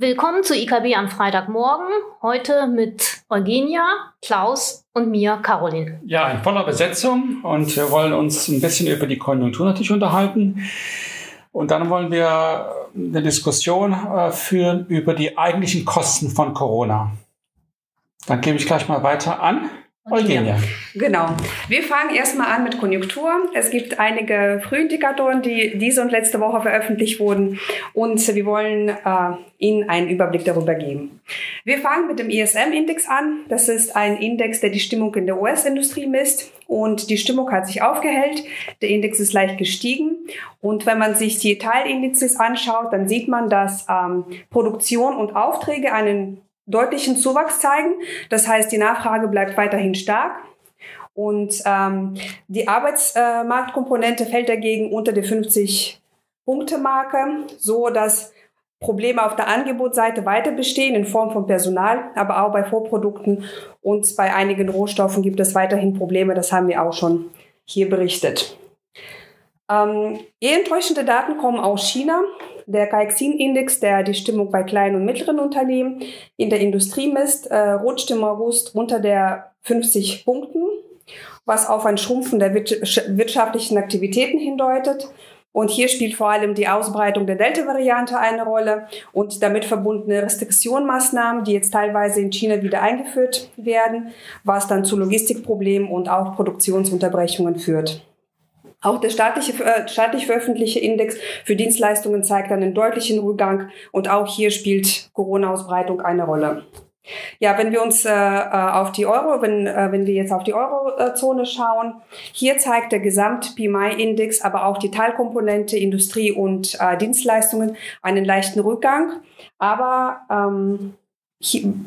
Willkommen zu IKB am Freitagmorgen. Heute mit Eugenia, Klaus und mir, Caroline. Ja, in voller Besetzung und wir wollen uns ein bisschen über die Konjunktur natürlich unterhalten. Und dann wollen wir eine Diskussion äh, führen über die eigentlichen Kosten von Corona. Dann gebe ich gleich mal weiter an. Eugenia. Genau. Wir fangen erstmal an mit Konjunktur. Es gibt einige Frühindikatoren, die diese und letzte Woche veröffentlicht wurden und wir wollen äh, Ihnen einen Überblick darüber geben. Wir fangen mit dem ISM-Index an. Das ist ein Index, der die Stimmung in der US-Industrie misst und die Stimmung hat sich aufgehellt. Der Index ist leicht gestiegen und wenn man sich die Teilindizes anschaut, dann sieht man, dass ähm, Produktion und Aufträge einen deutlichen Zuwachs zeigen. Das heißt, die Nachfrage bleibt weiterhin stark. Und ähm, die Arbeitsmarktkomponente fällt dagegen unter die 50-Punkte-Marke, so dass Probleme auf der Angebotsseite weiter bestehen in Form von Personal, aber auch bei Vorprodukten und bei einigen Rohstoffen gibt es weiterhin Probleme. Das haben wir auch schon hier berichtet. Ähm, eher enttäuschende Daten kommen aus China. Der Caixin-Index, der die Stimmung bei kleinen und mittleren Unternehmen in der Industrie misst, äh, rutscht im August unter der 50 Punkten, was auf ein Schrumpfen der wirtschaftlichen Aktivitäten hindeutet. Und hier spielt vor allem die Ausbreitung der Delta-Variante eine Rolle und damit verbundene Restriktionsmaßnahmen, die jetzt teilweise in China wieder eingeführt werden, was dann zu Logistikproblemen und auch Produktionsunterbrechungen führt. Auch der staatliche, äh, staatlich veröffentlichte Index für Dienstleistungen zeigt einen deutlichen Rückgang und auch hier spielt Corona-Ausbreitung eine Rolle. Ja, wenn wir uns äh, äh auf die Euro, wenn, äh, wenn wir jetzt auf die Eurozone schauen, hier zeigt der Gesamt-PMI-Index, aber auch die Teilkomponente Industrie und äh, Dienstleistungen einen leichten Rückgang. Aber ähm,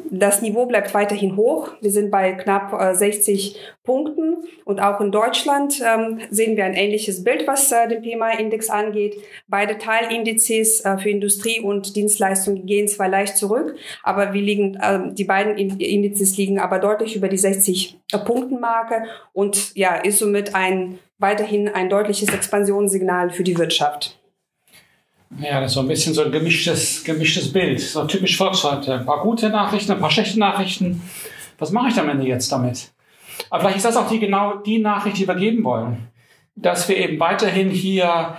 das Niveau bleibt weiterhin hoch. Wir sind bei knapp 60 äh, Punkten und auch in Deutschland ähm, sehen wir ein ähnliches Bild, was äh, den PMI-Index angeht. Beide Teilindizes äh, für Industrie und Dienstleistungen gehen zwar leicht zurück, aber wir liegen, ähm, die beiden Indizes liegen aber deutlich über die 60 Punkten Marke und ja, ist somit ein weiterhin ein deutliches Expansionssignal für die Wirtschaft. Ja, das ist so ein bisschen so ein gemischtes, gemischtes Bild. So typisch Volkswagen. Ein paar gute Nachrichten, ein paar schlechte Nachrichten. Was mache ich am Ende jetzt damit? Aber vielleicht ist das auch die, genau die Nachricht, die wir geben wollen. Dass wir eben weiterhin hier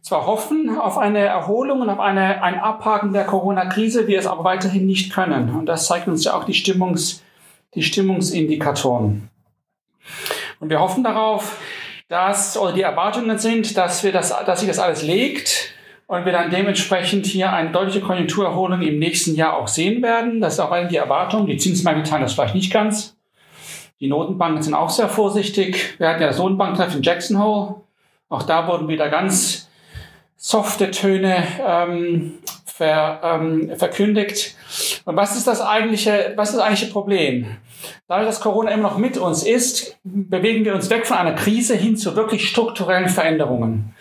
zwar hoffen auf eine Erholung und auf eine, ein Abhaken der Corona-Krise, wir es aber weiterhin nicht können. Und das zeigt uns ja auch die, Stimmungs, die Stimmungsindikatoren. Und wir hoffen darauf, dass, oder die Erwartungen sind, dass wir das, dass sich das alles legt und wir dann dementsprechend hier eine deutliche Konjunkturerholung im nächsten Jahr auch sehen werden. Das ist auch die Erwartung. Die Zinsmärkte teilen das vielleicht nicht ganz. Die Notenbanken sind auch sehr vorsichtig. Wir hatten ja das Notenbanktreffen in Jackson Hole. Auch da wurden wieder ganz softe Töne ähm, ver, ähm, verkündigt. Und was ist das eigentliche, was ist das eigentliche Problem? Dadurch, dass Corona immer noch mit uns ist, bewegen wir uns weg von einer Krise hin zu wirklich strukturellen Veränderungen.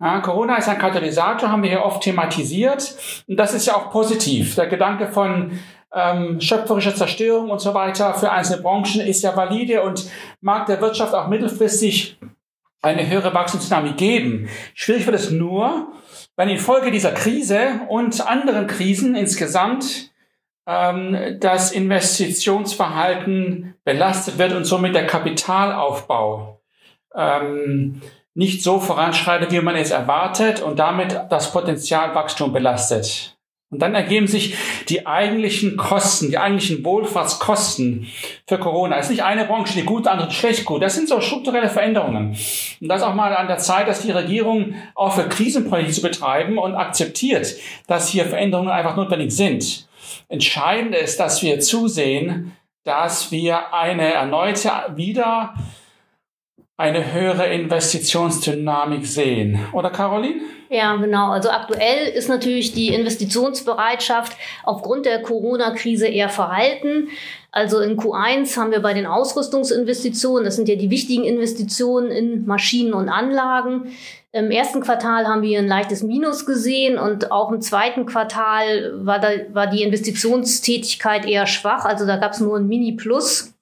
Ja, Corona ist ein Katalysator, haben wir hier oft thematisiert. Und das ist ja auch positiv. Der Gedanke von ähm, schöpferischer Zerstörung und so weiter für einzelne Branchen ist ja valide und mag der Wirtschaft auch mittelfristig eine höhere Wachstumsdynamik geben. Schwierig wird es nur, wenn infolge dieser Krise und anderen Krisen insgesamt ähm, das Investitionsverhalten belastet wird und somit der Kapitalaufbau ähm, nicht so voranschreitet, wie man es erwartet und damit das Potenzialwachstum belastet. Und dann ergeben sich die eigentlichen Kosten, die eigentlichen Wohlfahrtskosten für Corona. Es ist nicht eine Branche, die gut, andere schlecht gut. Das sind so strukturelle Veränderungen. Und das ist auch mal an der Zeit, dass die Regierung auch für Krisenpolitik zu betreiben und akzeptiert, dass hier Veränderungen einfach notwendig sind. Entscheidend ist, dass wir zusehen, dass wir eine erneute wieder eine höhere Investitionsdynamik sehen. Oder Caroline? Ja, genau. Also aktuell ist natürlich die Investitionsbereitschaft aufgrund der Corona-Krise eher verhalten. Also in Q1 haben wir bei den Ausrüstungsinvestitionen, das sind ja die wichtigen Investitionen in Maschinen und Anlagen. Im ersten Quartal haben wir ein leichtes Minus gesehen und auch im zweiten Quartal war, da, war die Investitionstätigkeit eher schwach. Also da gab es nur ein Mini-Plus.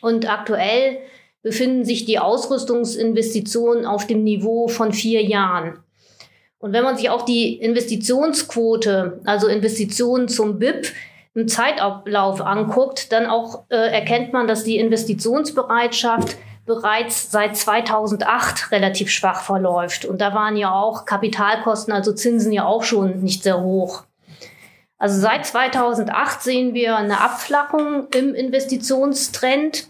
Und aktuell befinden sich die Ausrüstungsinvestitionen auf dem Niveau von vier Jahren. Und wenn man sich auch die Investitionsquote, also Investitionen zum BIP, im Zeitablauf anguckt, dann auch äh, erkennt man, dass die Investitionsbereitschaft bereits seit 2008 relativ schwach verläuft. Und da waren ja auch Kapitalkosten, also Zinsen ja auch schon nicht sehr hoch. Also seit 2008 sehen wir eine Abflachung im Investitionstrend.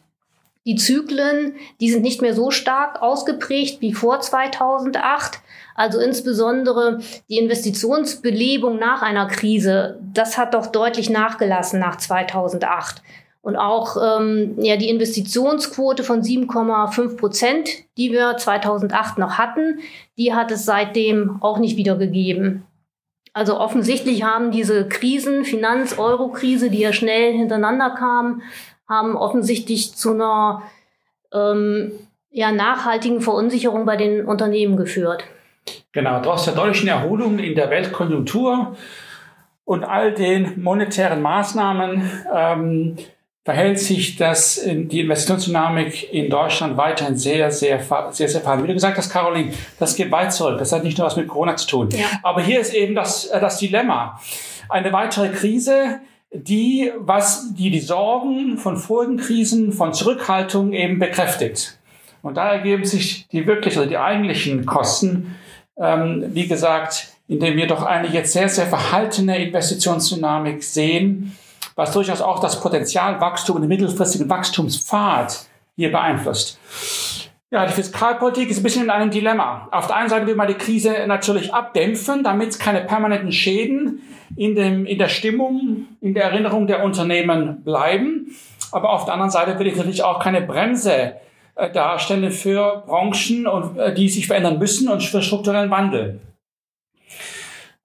Die Zyklen, die sind nicht mehr so stark ausgeprägt wie vor 2008. Also insbesondere die Investitionsbelebung nach einer Krise, das hat doch deutlich nachgelassen nach 2008. Und auch ähm, ja, die Investitionsquote von 7,5 Prozent, die wir 2008 noch hatten, die hat es seitdem auch nicht wieder gegeben. Also offensichtlich haben diese Krisen, Finanz-Euro-Krise, die ja schnell hintereinander kamen, haben offensichtlich zu einer ähm, ja, nachhaltigen Verunsicherung bei den Unternehmen geführt. Genau, trotz der deutlichen Erholung in der Weltkonjunktur und all den monetären Maßnahmen ähm, verhält sich das, die Investitionsdynamik in Deutschland weiterhin sehr, sehr, sehr, sehr verhalten. Wie du gesagt hast, Caroline, das geht weit zurück. Das hat nicht nur was mit Corona zu tun. Ja. Aber hier ist eben das, äh, das Dilemma. Eine weitere Krise, die, was, die die Sorgen von vorigen Krisen, von Zurückhaltung eben bekräftigt. Und da ergeben sich die wirklich, oder die eigentlichen Kosten ähm, wie gesagt, indem wir doch eine jetzt sehr, sehr verhaltene Investitionsdynamik sehen, was durchaus auch das Potenzialwachstum und den mittelfristigen Wachstumspfad hier beeinflusst. Ja, die Fiskalpolitik ist ein bisschen in einem Dilemma. Auf der einen Seite will man die Krise natürlich abdämpfen, damit keine permanenten Schäden in, dem, in der Stimmung, in der Erinnerung der Unternehmen bleiben. Aber auf der anderen Seite will ich natürlich auch keine Bremse äh, darstellen für Branchen, und, äh, die sich verändern müssen und für strukturellen Wandel.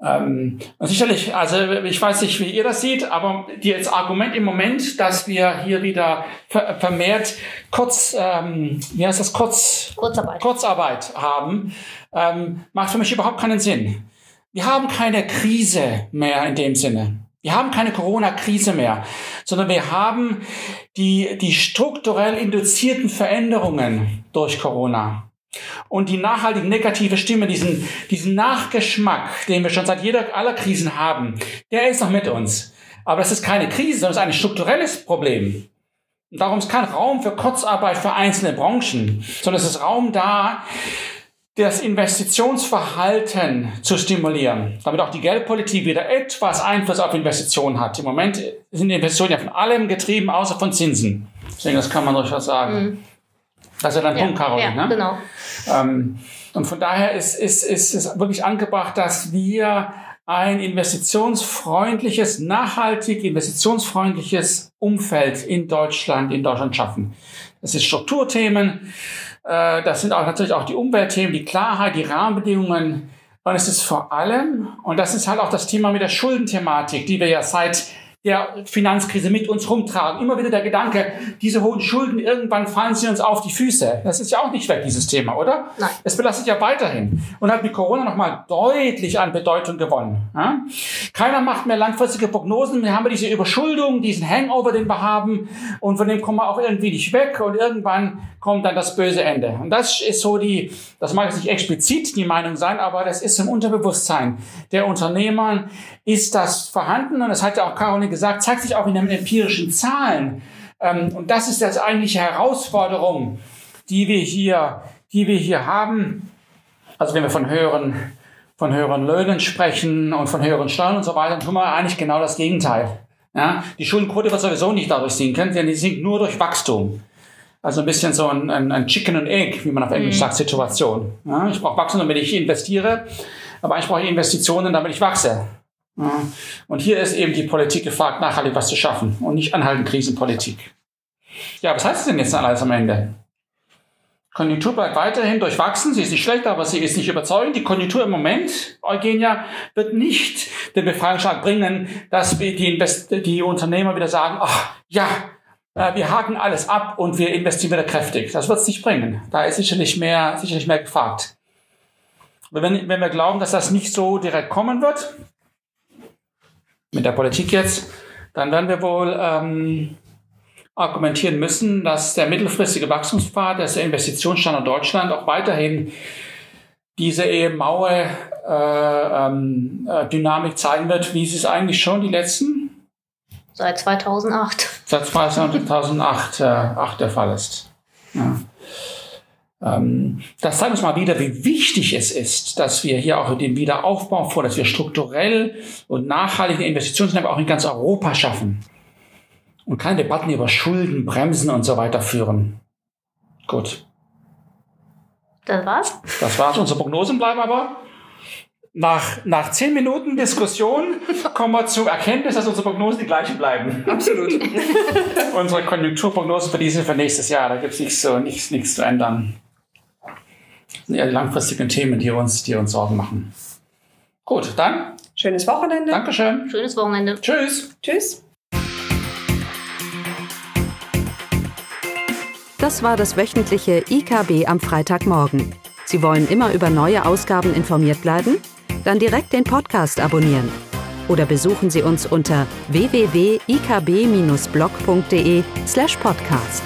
Ähm, sicherlich, also ich weiß nicht, wie ihr das seht, aber das Argument im Moment, dass wir hier wieder vermehrt kurz, ähm, wie heißt das, kurz, Kurzarbeit. Kurzarbeit haben, ähm, macht für mich überhaupt keinen Sinn. Wir haben keine Krise mehr in dem Sinne. Wir haben keine Corona-Krise mehr, sondern wir haben die, die strukturell induzierten Veränderungen durch Corona. Und die nachhaltig negative Stimme, diesen, diesen Nachgeschmack, den wir schon seit jeder aller Krisen haben, der ist noch mit uns. Aber das ist keine Krise, sondern es ist ein strukturelles Problem. Und darum ist kein Raum für Kurzarbeit für einzelne Branchen, sondern es ist Raum da, das Investitionsverhalten zu stimulieren, damit auch die Geldpolitik wieder etwas Einfluss auf Investitionen hat. Im Moment sind Investitionen ja von allem getrieben, außer von Zinsen. Deswegen, das kann man durchaus sagen. Mhm. Das ist ja dein ja, Punkt, Caroline. Ja, ne? genau. Ähm, und von daher ist, ist, ist es wirklich angebracht, dass wir ein investitionsfreundliches, nachhaltig investitionsfreundliches Umfeld in Deutschland, in Deutschland schaffen. Das ist Strukturthemen, äh, das sind auch natürlich auch die Umweltthemen, die Klarheit, die Rahmenbedingungen. Und es ist vor allem, und das ist halt auch das Thema mit der Schuldenthematik, die wir ja seit der Finanzkrise mit uns rumtragen. Immer wieder der Gedanke, diese hohen Schulden, irgendwann fallen sie uns auf die Füße. Das ist ja auch nicht weg, dieses Thema, oder? Nein. Es belastet ja weiterhin und hat mit Corona nochmal deutlich an Bedeutung gewonnen. Ja? Keiner macht mehr langfristige Prognosen. Wir haben diese Überschuldung, diesen Hangover, den wir haben und von dem kommen wir auch irgendwie nicht weg und irgendwann kommt dann das böse Ende. Und das ist so die, das mag jetzt nicht explizit die Meinung sein, aber das ist im Unterbewusstsein der Unternehmer, ist das vorhanden und das hat ja auch Caroline gesagt, zeigt sich auch in den empirischen Zahlen. Ähm, und das ist das eigentliche Herausforderung, die wir hier, die wir hier haben. Also wenn wir von höheren, von höheren Löhnen sprechen und von höheren Steuern und so weiter, dann tun wir eigentlich genau das Gegenteil. Ja, die Schuldenquote wird sowieso nicht dadurch sinken, denn die sinkt nur durch Wachstum. Also ein bisschen so ein, ein, ein Chicken and Egg, wie man auf Englisch mhm. sagt, Situation. Ja, ich brauche Wachstum, damit ich investiere, aber ich brauche Investitionen, damit ich wachse. Und hier ist eben die Politik gefragt, nachhaltig was zu schaffen und nicht anhaltend Krisenpolitik. Ja, was heißt es denn jetzt alles am Ende? Konjunktur bleibt weiterhin durchwachsen. Sie ist nicht schlecht, aber sie ist nicht überzeugend. Die Konjunktur im Moment, Eugenia, wird nicht den Befreiungsschlag bringen, dass die, Invest die Unternehmer wieder sagen, ach ja, äh, wir haken alles ab und wir investieren wieder kräftig. Das wird es nicht bringen. Da ist sicherlich mehr, sicherlich mehr gefragt. Wenn, wenn wir glauben, dass das nicht so direkt kommen wird, mit der Politik jetzt, dann werden wir wohl ähm, argumentieren müssen, dass der mittelfristige Wachstumspfad, dass der Investitionsstandort Deutschland auch weiterhin diese maue äh, ähm, äh, Dynamik zeigen wird, wie sie es eigentlich schon die letzten seit 2008 seit 2008 äh, 8 der Fall ist. Ja. Ähm, das zeigt uns mal wieder, wie wichtig es ist, dass wir hier auch den Wiederaufbau vor, dass wir strukturell und nachhaltige Investitionen auch in ganz Europa schaffen und keine Debatten über Schulden, Bremsen und so weiter führen. Gut. Das war's? Das war's. Unsere Prognosen bleiben aber. Nach, nach zehn Minuten Diskussion kommen wir zur Erkenntnis, dass unsere Prognosen die gleichen bleiben. Absolut. unsere Konjunkturprognosen für dieses für nächstes Jahr, da gibt es nichts, so, nichts, nichts zu ändern. Das sind eher die langfristigen Themen, die uns, die uns Sorgen machen. Gut, dann. Schönes Wochenende. Dankeschön. Schönes Wochenende. Tschüss. Tschüss. Das war das wöchentliche IKB am Freitagmorgen. Sie wollen immer über neue Ausgaben informiert bleiben? Dann direkt den Podcast abonnieren. Oder besuchen Sie uns unter www.ikb-blog.de slash podcast.